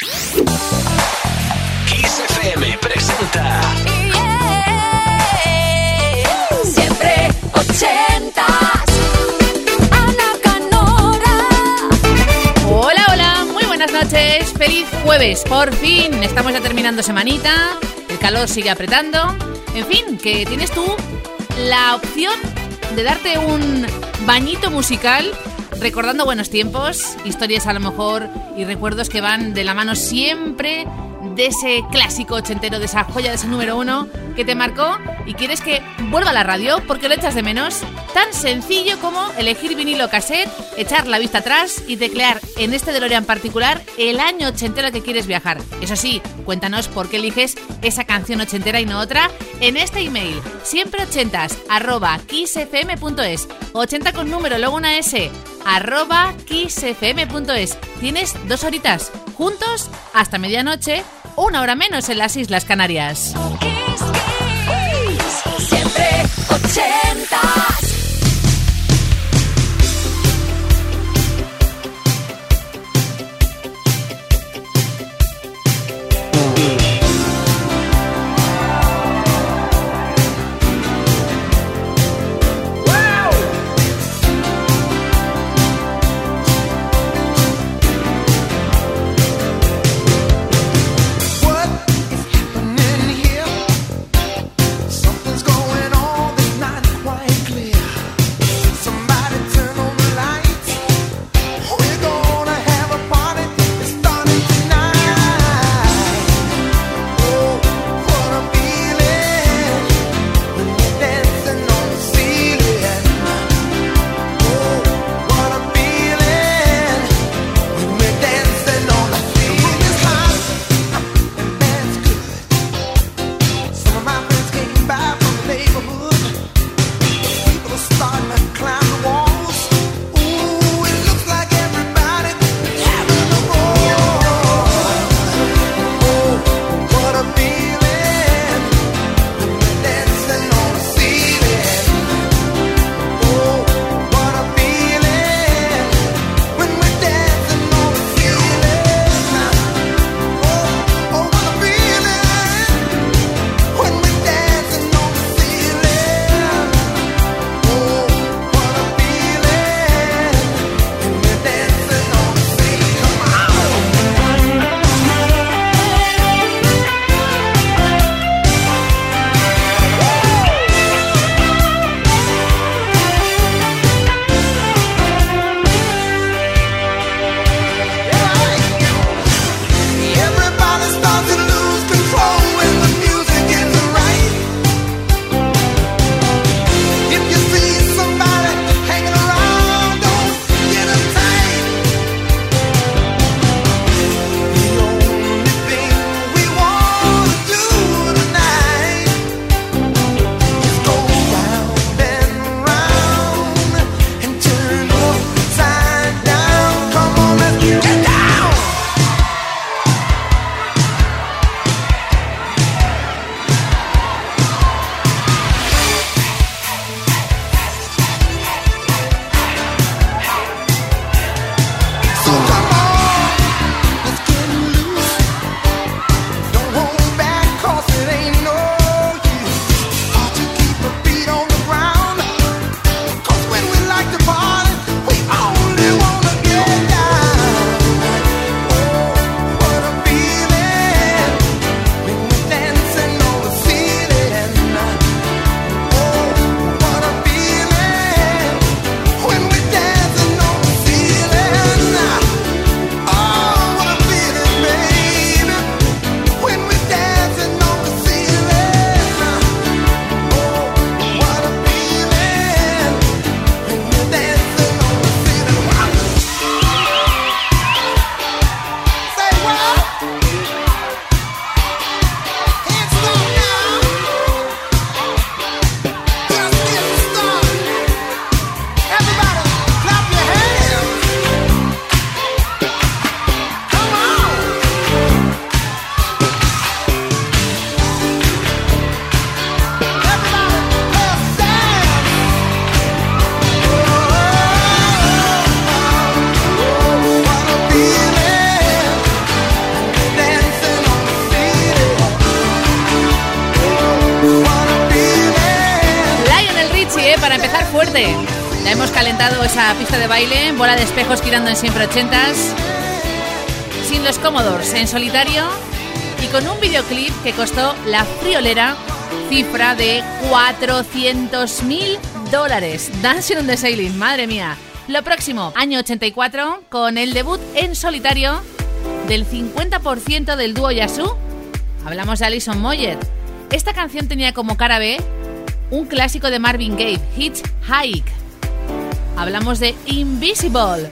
Kiss FM presenta Siempre ochentas. Ana Canora. Hola, hola, muy buenas noches. Feliz jueves, por fin. Estamos ya terminando semanita. El calor sigue apretando. En fin, que tienes tú la opción de darte un bañito musical recordando buenos tiempos, historias a lo mejor y recuerdos que van de la mano siempre de ese clásico ochentero, de esa joya, de ese número uno que te marcó y quieres que vuelva a la radio porque lo echas de menos. Tan sencillo como elegir vinilo cassette, echar la vista atrás y teclear en este DeLorean particular el año ochentero que quieres viajar. Eso sí, cuéntanos por qué eliges esa canción ochentera y no otra en este email, siempre ochentas, arroba kissfm.es, 80 con número, luego una S, arroba kissfm.es. Tienes dos horitas, juntos hasta medianoche, una hora menos en las Islas Canarias. Siempre ochentas. Ya hemos calentado esa pista de baile, bola de espejos girando en siempre ochentas, sin los cómodos, en solitario y con un videoclip que costó la friolera cifra de 400 mil dólares. Dancing on the Sailing, madre mía. Lo próximo, año 84, con el debut en solitario del 50% del dúo Yasu. Hablamos de Alison Moyet. Esta canción tenía como cara B un clásico de Marvin Gaye, Hitchhike. Hablamos de Invisible.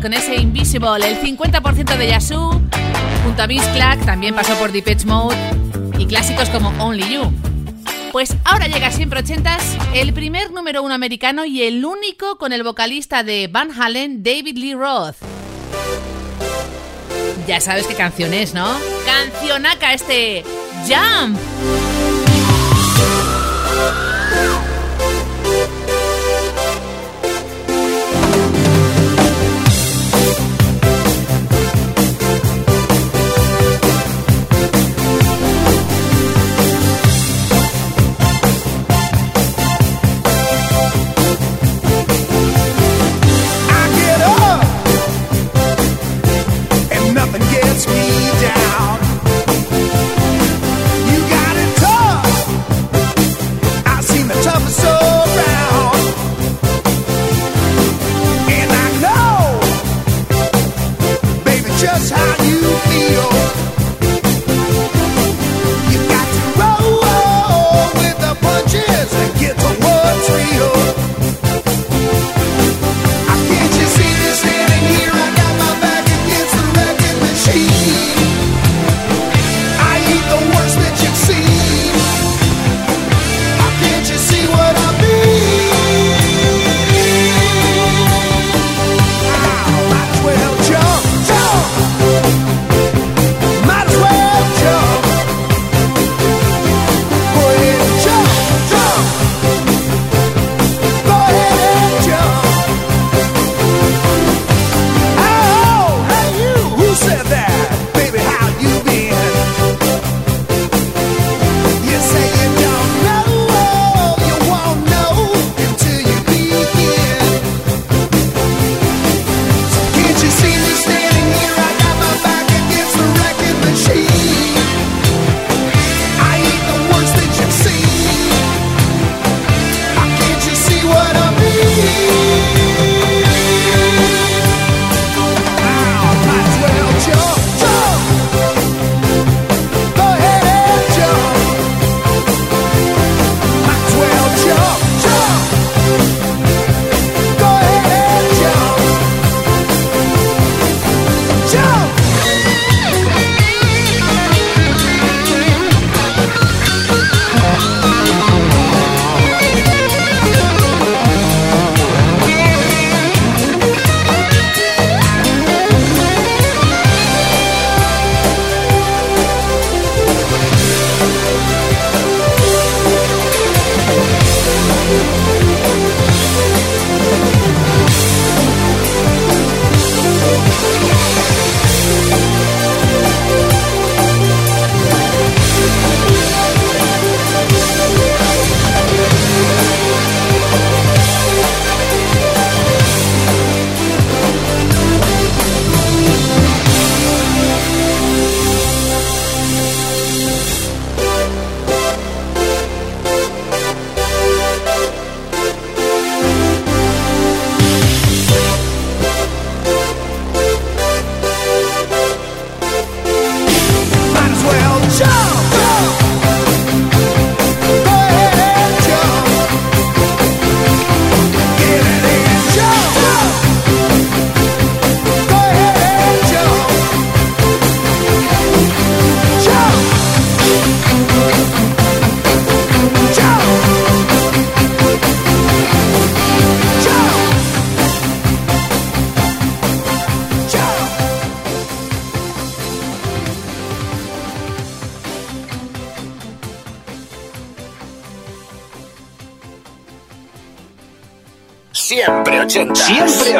Con ese Invisible, el 50% de Yasu, junto a Vince Clark, también pasó por Depeche Mode y clásicos como Only You. Pues ahora llega a siempre 80, el primer número uno americano y el único con el vocalista de Van Halen, David Lee Roth. Ya sabes qué canción es, ¿no? Cancionaca este Jump.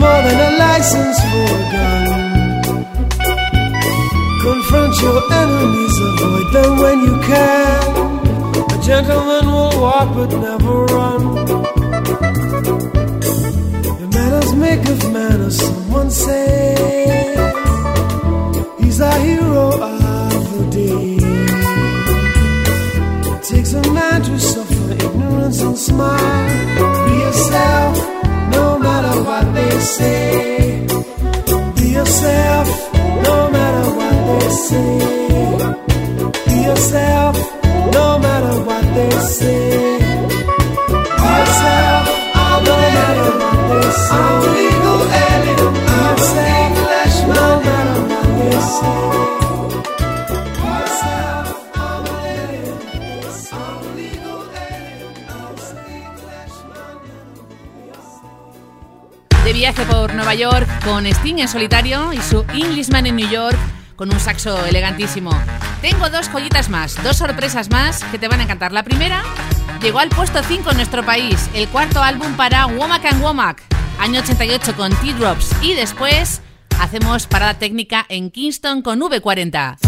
More than a license for a gun. Confront your enemies, avoid them when you can. A gentleman will walk but never run. Your manners make of manners, someone say. He's our hero of the day. It takes a man to suffer ignorance and smile. Be yourself, no matter what they say. Be yourself, no matter what they say. Be yourself, no matter what they say. No matter what they say. Viaje por Nueva York con Sting en solitario y su Englishman en New York con un saxo elegantísimo. Tengo dos joyitas más, dos sorpresas más que te van a encantar. La primera llegó al puesto 5 en nuestro país, el cuarto álbum para Womack and Womack, año 88 con T-Drops y después hacemos parada técnica en Kingston con V40.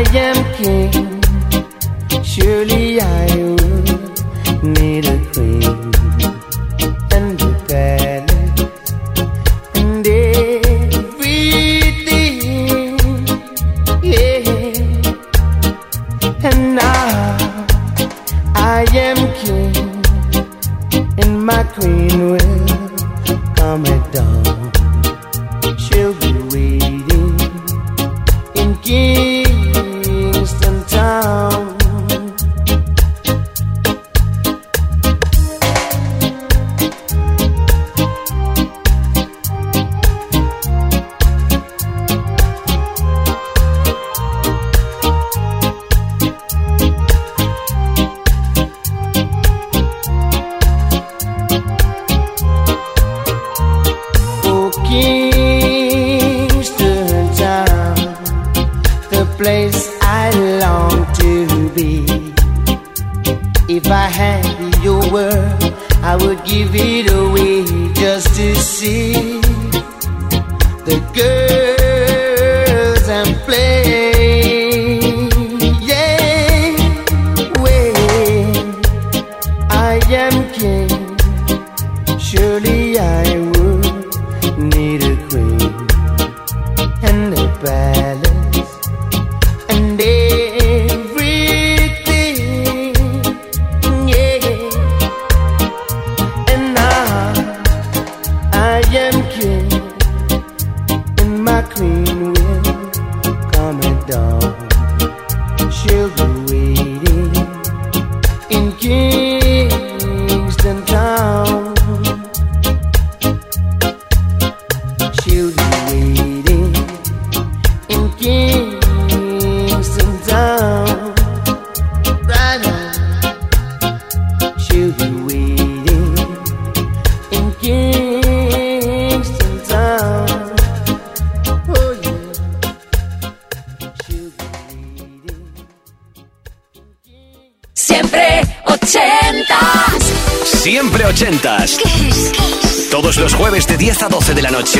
I am king. Surely I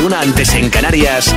una antes en Canarias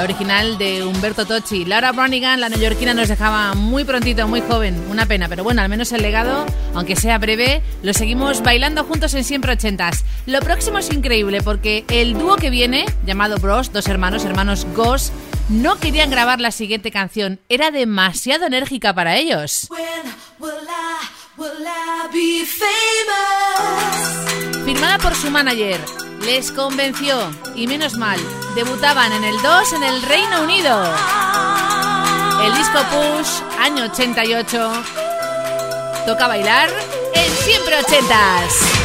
la original de Humberto Tocci. Laura Branigan, la neoyorquina, nos dejaba muy prontito, muy joven. Una pena, pero bueno, al menos el legado, aunque sea breve, lo seguimos bailando juntos en Siempre Ochentas. Lo próximo es increíble porque el dúo que viene, llamado Bros, dos hermanos, hermanos Goss, no querían grabar la siguiente canción. Era demasiado enérgica para ellos. Firmada por su manager, les convenció, y menos mal, debutaban en el 2 en el Reino Unido. El disco Push, año 88. Toca bailar en siempre ochentas.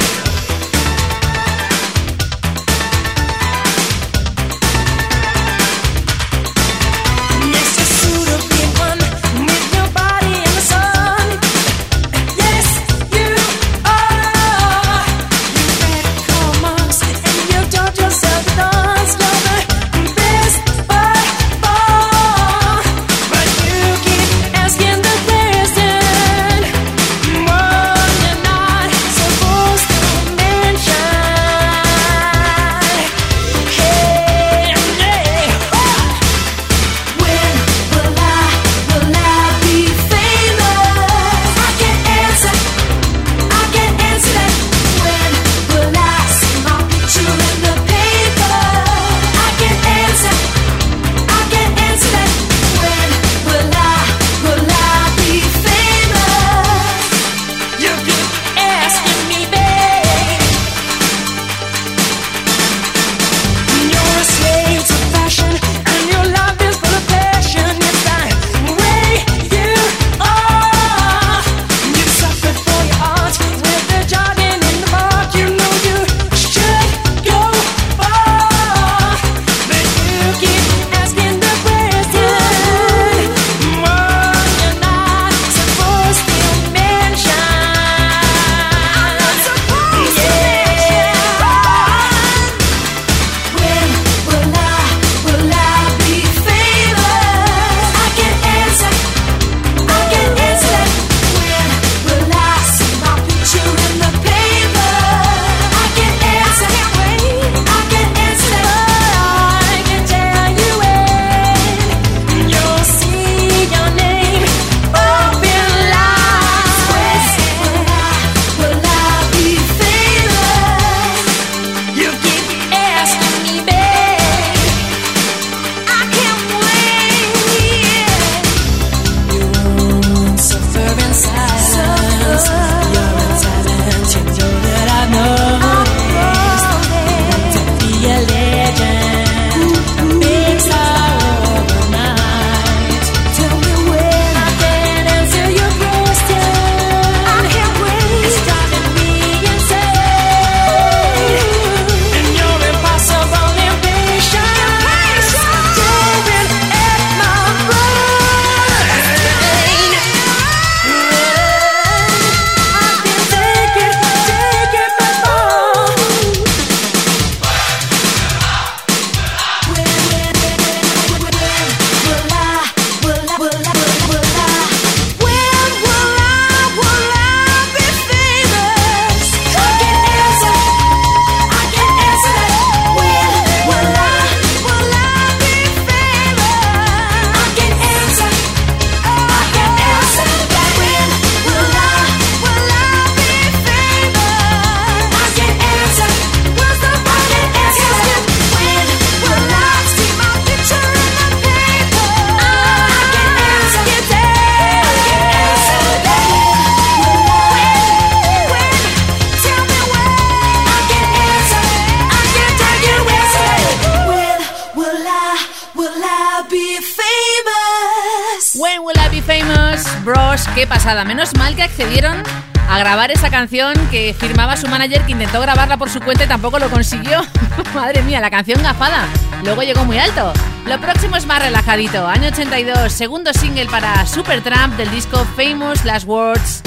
que firmaba su manager que intentó grabarla por su cuenta y tampoco lo consiguió. Madre mía, la canción gafada. Luego llegó muy alto. Lo próximo es más relajadito. Año 82, segundo single para Supertramp del disco Famous Last Words.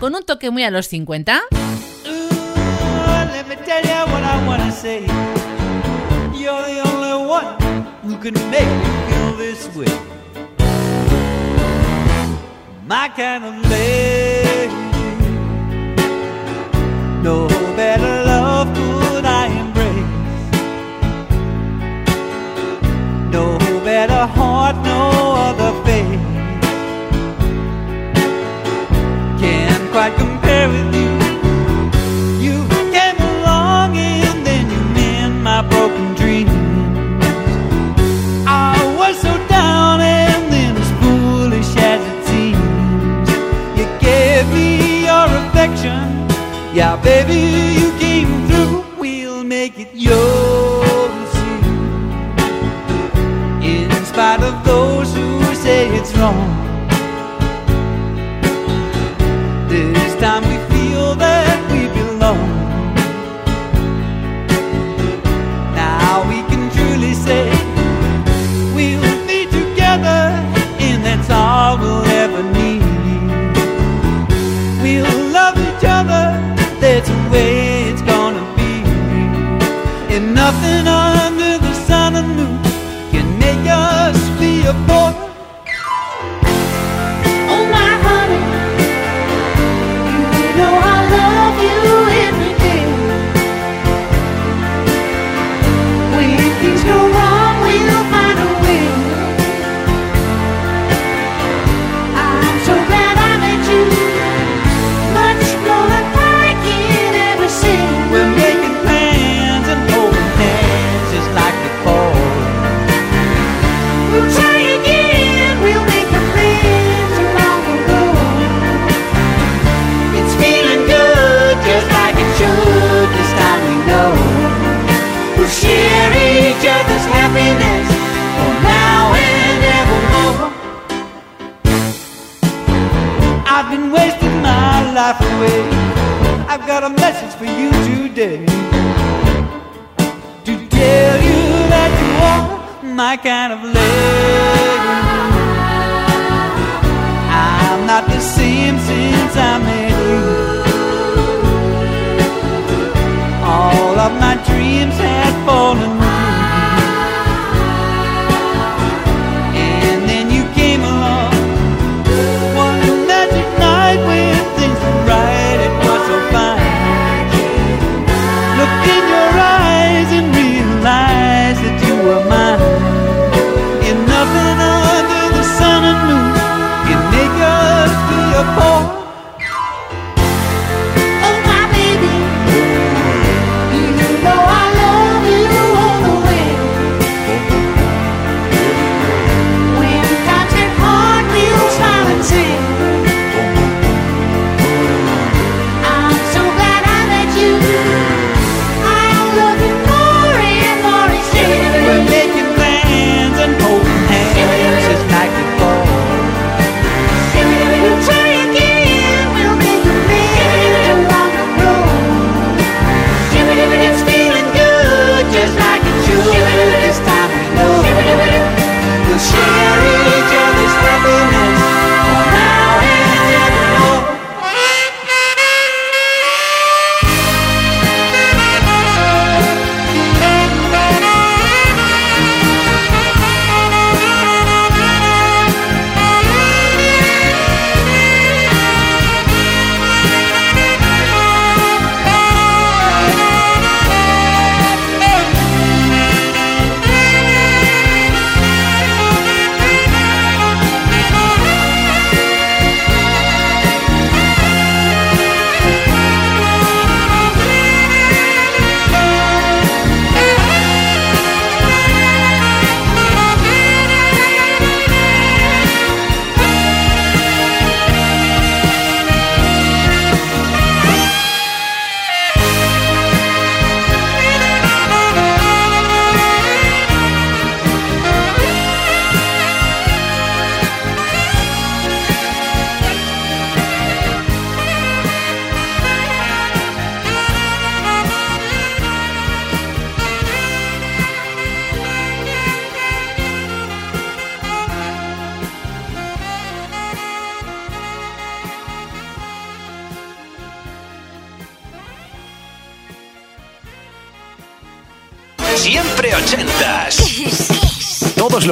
Con un toque muy a los 50. No better love could I embrace. No better heart, no other face can quite compare. Yeah, baby, you came through. We'll make it yours. In spite of those who say it's wrong. for you today to tell you that you are my kind of lady. I'm not the same since I met you. All of my dreams had fallen.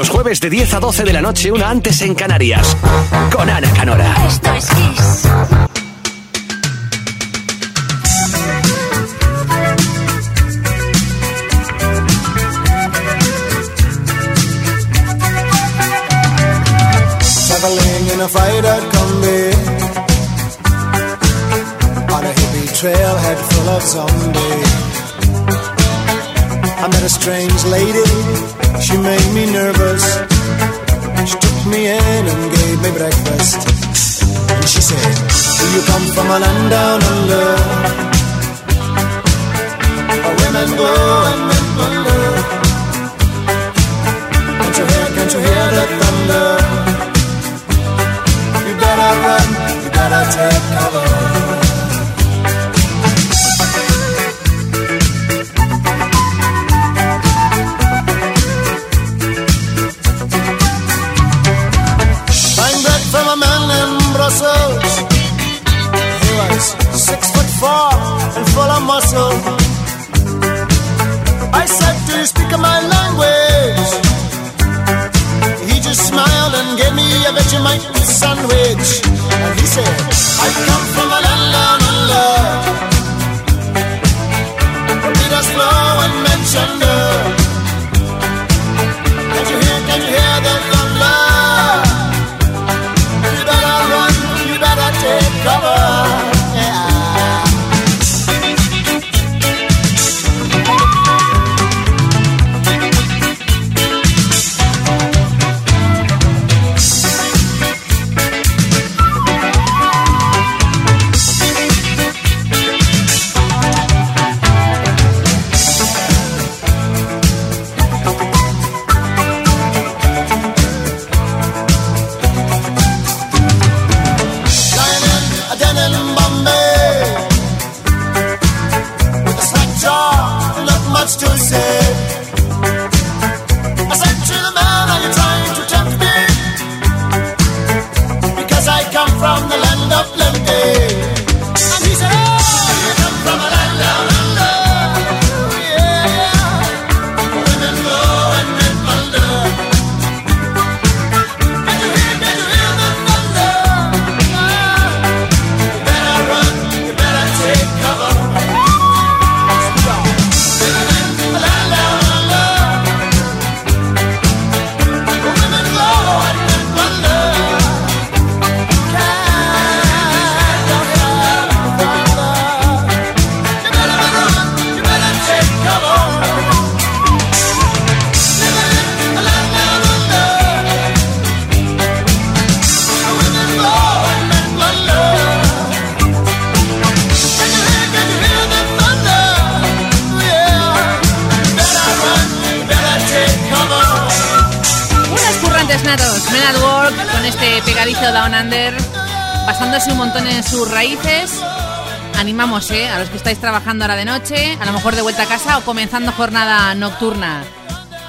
Los jueves de 10 a 12 de la noche, una antes en Canarias. Con Ana Canora. Esto es Kiss. Traveling in a freighter combi On a hippie trailhead full of zombies I met a strange lady, she made me said, do you come from a land down under? Where women go and men wonder Can't you hear, can't you hear the thunder? You better run, you better take cover. Estáis trabajando ahora de noche, a lo mejor de vuelta a casa o comenzando jornada nocturna.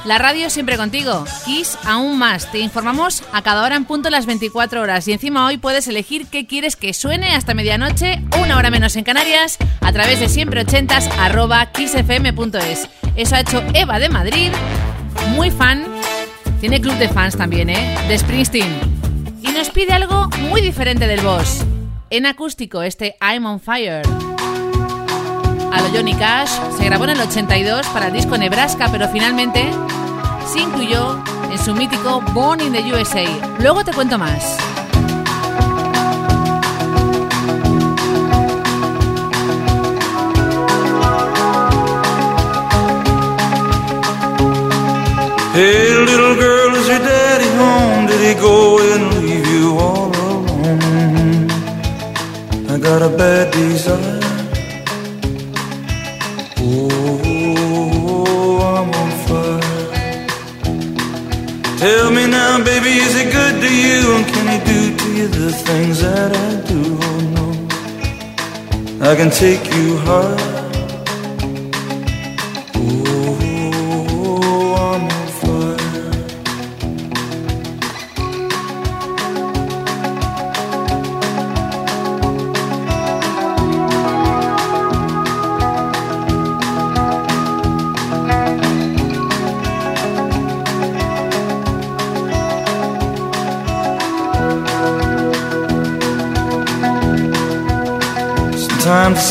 La radio siempre contigo. Kiss aún más. Te informamos a cada hora en punto las 24 horas. Y encima hoy puedes elegir qué quieres que suene hasta medianoche, una hora menos en Canarias, a través de siempre80s arroba kissfm.es. Eso ha hecho Eva de Madrid, muy fan. Tiene club de fans también, ¿eh? De Springsteen. Y nos pide algo muy diferente del boss. En acústico, este I'm on Fire. A lo Johnny Cash, se grabó en el 82 para el disco Nebraska, pero finalmente se incluyó en su mítico Born in the USA. Luego te cuento más. Hey, little girl, is your daddy home? Did he go and leave you all alone? I got a bad desire. Tell baby, is it good to you? And can he do to you the things that I do? Oh, no. I can take you high.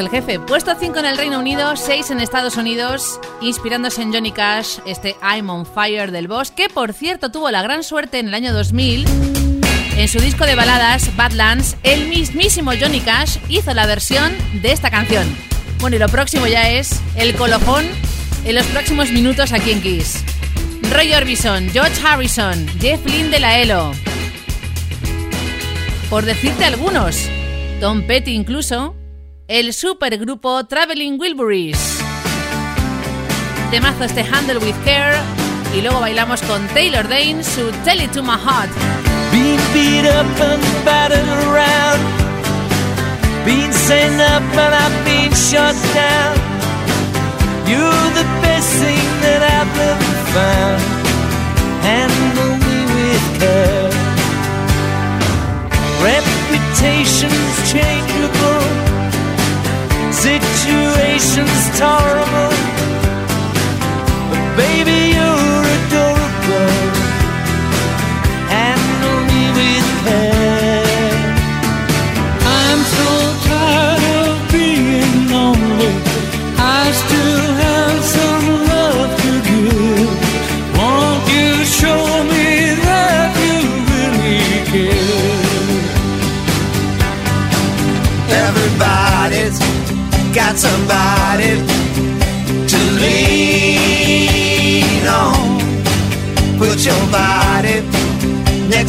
El jefe. Puesto 5 en el Reino Unido, 6 en Estados Unidos, inspirándose en Johnny Cash, este I'm on Fire del Boss, que por cierto tuvo la gran suerte en el año 2000. En su disco de baladas, Badlands, el mismísimo Johnny Cash hizo la versión de esta canción. Bueno, y lo próximo ya es el colofón en los próximos minutos aquí en Kiss. Roy Orbison, George Harrison, Jeff Lynne de la ELO, por decirte algunos. Tom Petty incluso. El supergrupo Traveling Wilburys. Temazo este Handle with Care. Y luego bailamos con Taylor Dane su Tell It to My Heart. Been beat up and battered around. Been sent up and I've been shut down. You're the best thing that I've ever found. Handle me with care. Reputation's changeable. situations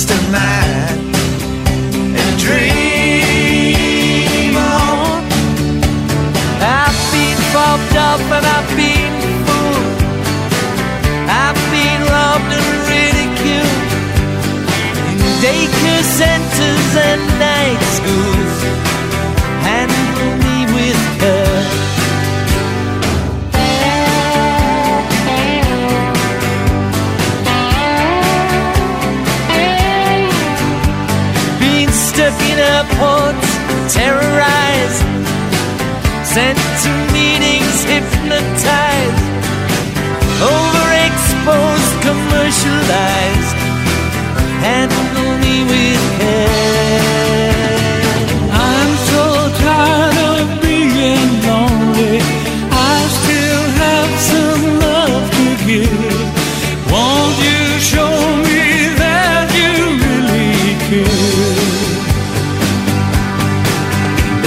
next to mine and dream on. I've been fobbed up and I've been fooled. I've been robbed and ridiculed in daycare centers and night schools. Terrorized sent to meetings hypnotized, overexposed, commercialized. Handle me with care.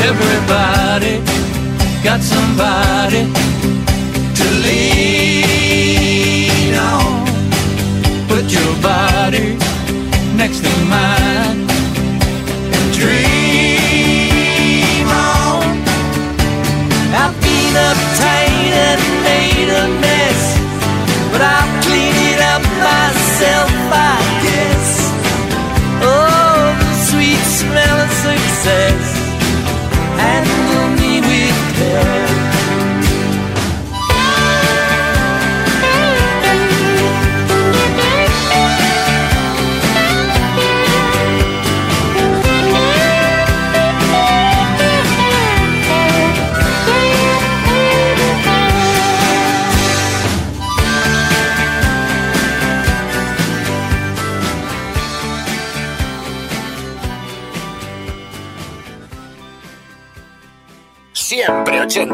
Everybody got somebody To lean on. Put your body next to mine. and dream on. I've been uptight and made a mess, but I'll clean it up myself, I guess. Oh, the sweet smell of success.